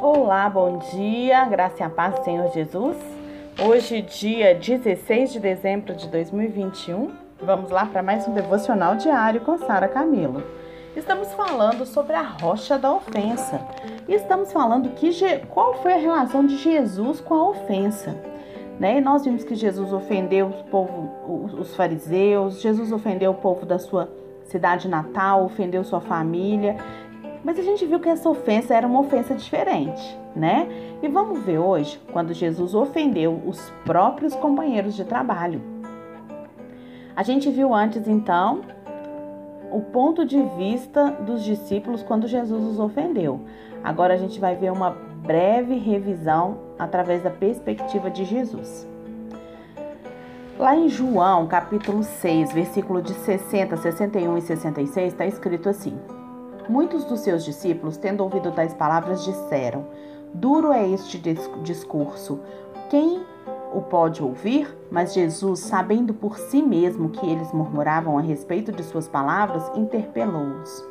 Olá, bom dia, graça e a paz do Senhor Jesus. Hoje, dia 16 de dezembro de 2021, vamos lá para mais um devocional diário com Sara Camilo. Estamos falando sobre a rocha da ofensa e estamos falando que qual foi a relação de Jesus com a ofensa. Né? E nós vimos que Jesus ofendeu o povo, os fariseus, Jesus ofendeu o povo da sua cidade natal, ofendeu sua família. Mas a gente viu que essa ofensa era uma ofensa diferente, né? E vamos ver hoje quando Jesus ofendeu os próprios companheiros de trabalho. A gente viu antes então o ponto de vista dos discípulos quando Jesus os ofendeu. Agora a gente vai ver uma breve revisão através da perspectiva de Jesus. Lá em João, capítulo 6, versículo de 60, 61 e 66, está escrito assim: Muitos dos seus discípulos, tendo ouvido tais palavras, disseram: Duro é este discurso. Quem o pode ouvir? Mas Jesus, sabendo por si mesmo que eles murmuravam a respeito de suas palavras, interpelou-os: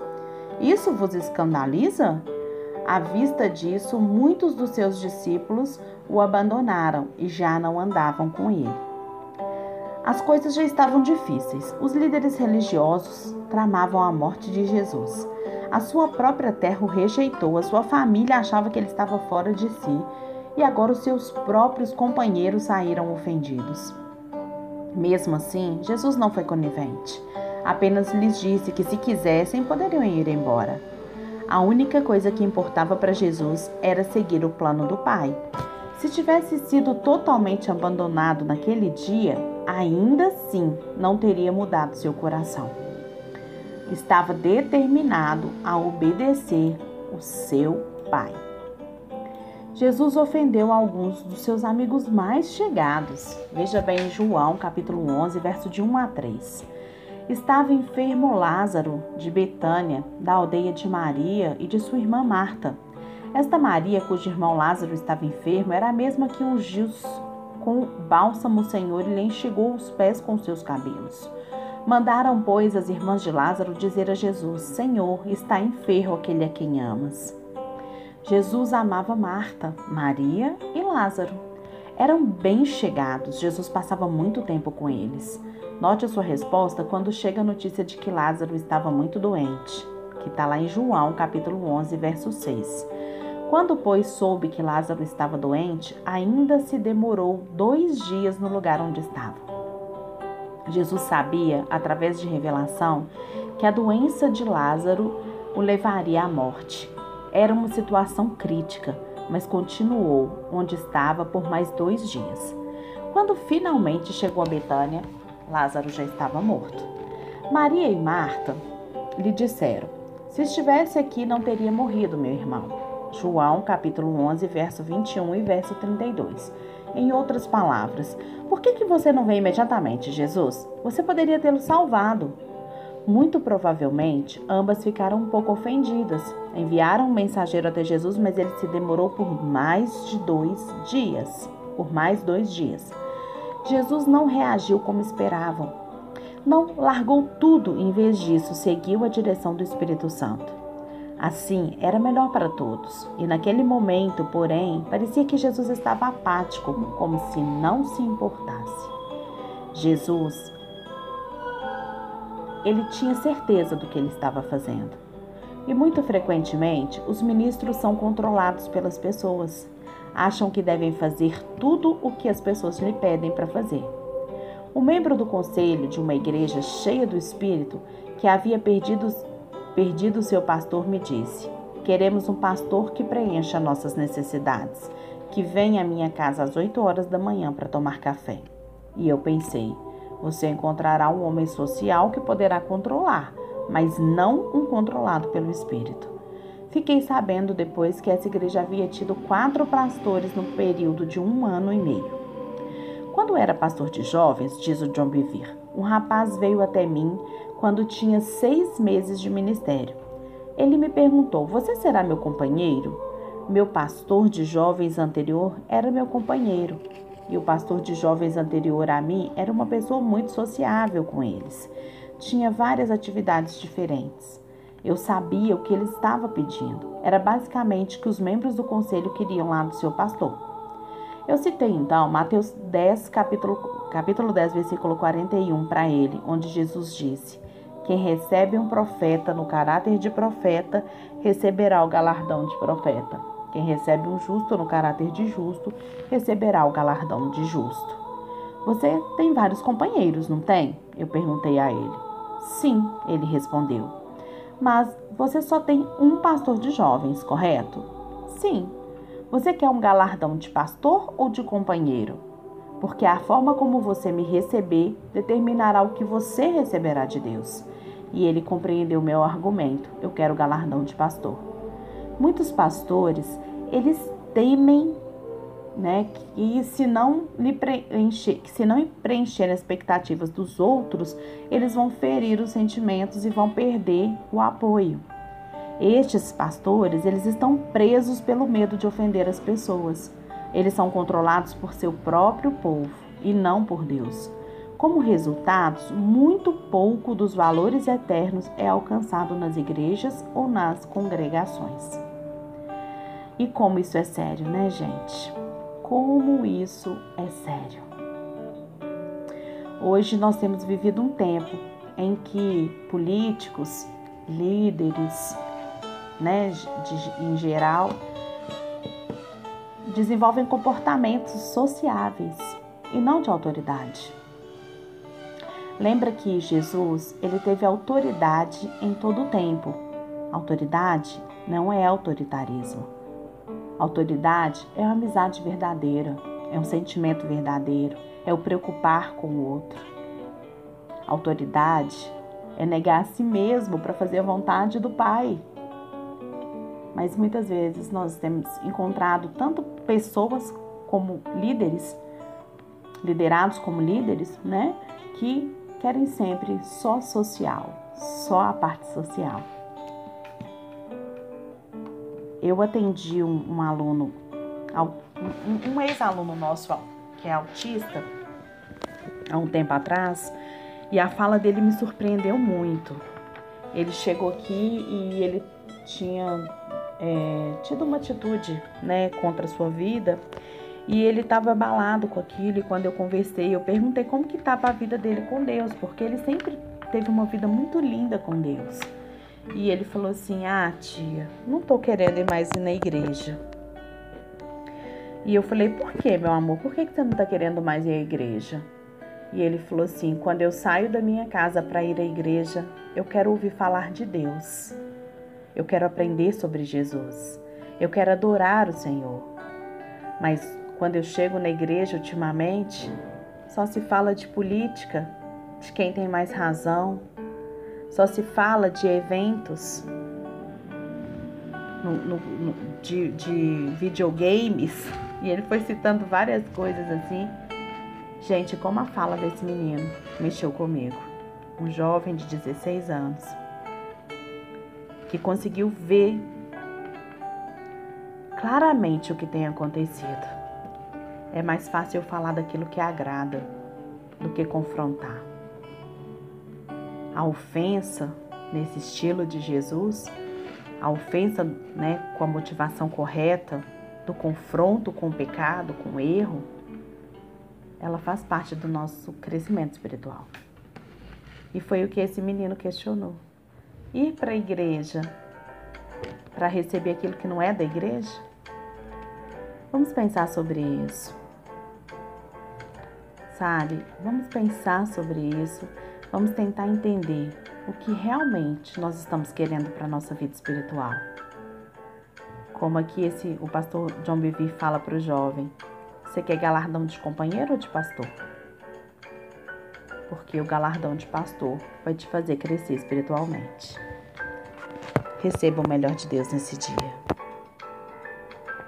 Isso vos escandaliza? À vista disso, muitos dos seus discípulos o abandonaram e já não andavam com ele. As coisas já estavam difíceis. Os líderes religiosos tramavam a morte de Jesus. A sua própria terra o rejeitou, a sua família achava que ele estava fora de si, e agora os seus próprios companheiros saíram ofendidos. Mesmo assim, Jesus não foi conivente. Apenas lhes disse que, se quisessem, poderiam ir embora. A única coisa que importava para Jesus era seguir o plano do Pai. Se tivesse sido totalmente abandonado naquele dia, ainda assim não teria mudado seu coração. Estava determinado a obedecer o seu Pai. Jesus ofendeu alguns dos seus amigos mais chegados. Veja bem João, capítulo 11, verso de 1 a 3. Estava enfermo Lázaro, de Betânia, da aldeia de Maria e de sua irmã Marta. Esta Maria, cujo irmão Lázaro estava enfermo, era a mesma que ungiu com bálsamo o Senhor e lhe enxugou os pés com seus cabelos. Mandaram, pois, as irmãs de Lázaro dizer a Jesus: Senhor, está enfermo aquele a quem amas. Jesus amava Marta, Maria e Lázaro. Eram bem chegados, Jesus passava muito tempo com eles. Note a sua resposta quando chega a notícia de que Lázaro estava muito doente, que está lá em João, capítulo 11, verso 6. Quando, pois, soube que Lázaro estava doente, ainda se demorou dois dias no lugar onde estava. Jesus sabia, através de revelação, que a doença de Lázaro o levaria à morte. Era uma situação crítica, mas continuou onde estava por mais dois dias. Quando finalmente chegou a Betânia, Lázaro já estava morto. Maria e Marta lhe disseram: Se estivesse aqui, não teria morrido, meu irmão. João capítulo 11, verso 21 e verso 32. Em outras palavras, por que, que você não vem imediatamente, Jesus? Você poderia tê-lo salvado. Muito provavelmente, ambas ficaram um pouco ofendidas. Enviaram um mensageiro até Jesus, mas ele se demorou por mais de dois dias. Por mais dois dias. Jesus não reagiu como esperavam. Não largou tudo, em vez disso, seguiu a direção do Espírito Santo. Assim, era melhor para todos. E naquele momento, porém, parecia que Jesus estava apático, como se não se importasse. Jesus, ele tinha certeza do que ele estava fazendo. E muito frequentemente, os ministros são controlados pelas pessoas. Acham que devem fazer tudo o que as pessoas lhe pedem para fazer. Um membro do conselho de uma igreja cheia do Espírito, que havia perdido Perdido seu pastor me disse: Queremos um pastor que preencha nossas necessidades, que venha à minha casa às 8 horas da manhã para tomar café. E eu pensei: você encontrará um homem social que poderá controlar, mas não um controlado pelo espírito. Fiquei sabendo depois que essa igreja havia tido quatro pastores no período de um ano e meio. Quando era pastor de jovens, diz o John Bevere, um rapaz veio até mim quando tinha seis meses de ministério. Ele me perguntou: Você será meu companheiro? Meu pastor de jovens anterior era meu companheiro. E o pastor de jovens anterior a mim era uma pessoa muito sociável com eles. Tinha várias atividades diferentes. Eu sabia o que ele estava pedindo. Era basicamente que os membros do conselho queriam lá do seu pastor. Eu citei então Mateus 10, capítulo, capítulo 10, versículo 41 para ele, onde Jesus disse: Quem recebe um profeta no caráter de profeta, receberá o galardão de profeta. Quem recebe um justo no caráter de justo, receberá o galardão de justo. Você tem vários companheiros, não tem? Eu perguntei a ele. Sim, ele respondeu. Mas você só tem um pastor de jovens, correto? Sim. Você quer um galardão de pastor ou de companheiro? Porque a forma como você me receber determinará o que você receberá de Deus. E ele compreendeu meu argumento. Eu quero galardão de pastor. Muitos pastores, eles temem né? Que se não lhe preencher, que se não preencher as expectativas dos outros, eles vão ferir os sentimentos e vão perder o apoio. Estes pastores, eles estão presos pelo medo de ofender as pessoas. Eles são controlados por seu próprio povo e não por Deus. Como resultado, muito pouco dos valores eternos é alcançado nas igrejas ou nas congregações. E como isso é sério, né, gente? como isso é sério. Hoje nós temos vivido um tempo em que políticos, líderes, né, de, em geral, desenvolvem comportamentos sociáveis e não de autoridade. Lembra que Jesus, ele teve autoridade em todo o tempo. Autoridade não é autoritarismo. Autoridade é uma amizade verdadeira, é um sentimento verdadeiro, é o preocupar com o outro. Autoridade é negar a si mesmo para fazer a vontade do Pai. Mas muitas vezes nós temos encontrado tanto pessoas como líderes, liderados como líderes, né, que querem sempre só social, só a parte social. Eu atendi um, um aluno, um, um ex-aluno nosso que é autista, há um tempo atrás, e a fala dele me surpreendeu muito. Ele chegou aqui e ele tinha é, tido uma atitude né, contra a sua vida e ele estava abalado com aquilo. E quando eu conversei, eu perguntei como que estava a vida dele com Deus, porque ele sempre teve uma vida muito linda com Deus. E ele falou assim: Ah, tia, não tô querendo ir mais ir na igreja. E eu falei: Por que, meu amor? Por que, que você não tá querendo mais ir à igreja? E ele falou assim: Quando eu saio da minha casa para ir à igreja, eu quero ouvir falar de Deus. Eu quero aprender sobre Jesus. Eu quero adorar o Senhor. Mas quando eu chego na igreja ultimamente, só se fala de política, de quem tem mais razão, só se fala de eventos no, no, no, de, de videogames e ele foi citando várias coisas assim. Gente, como a fala desse menino mexeu comigo. Um jovem de 16 anos que conseguiu ver claramente o que tem acontecido. É mais fácil eu falar daquilo que agrada do que confrontar a ofensa nesse estilo de Jesus, a ofensa né, com a motivação correta, do confronto com o pecado, com o erro, ela faz parte do nosso crescimento espiritual. E foi o que esse menino questionou. Ir para a igreja para receber aquilo que não é da igreja? Vamos pensar sobre isso. Sabe? Vamos pensar sobre isso Vamos tentar entender o que realmente nós estamos querendo para a nossa vida espiritual. Como aqui esse, o pastor John Bevere fala para o jovem: você quer galardão de companheiro ou de pastor? Porque o galardão de pastor vai te fazer crescer espiritualmente. Receba o melhor de Deus nesse dia.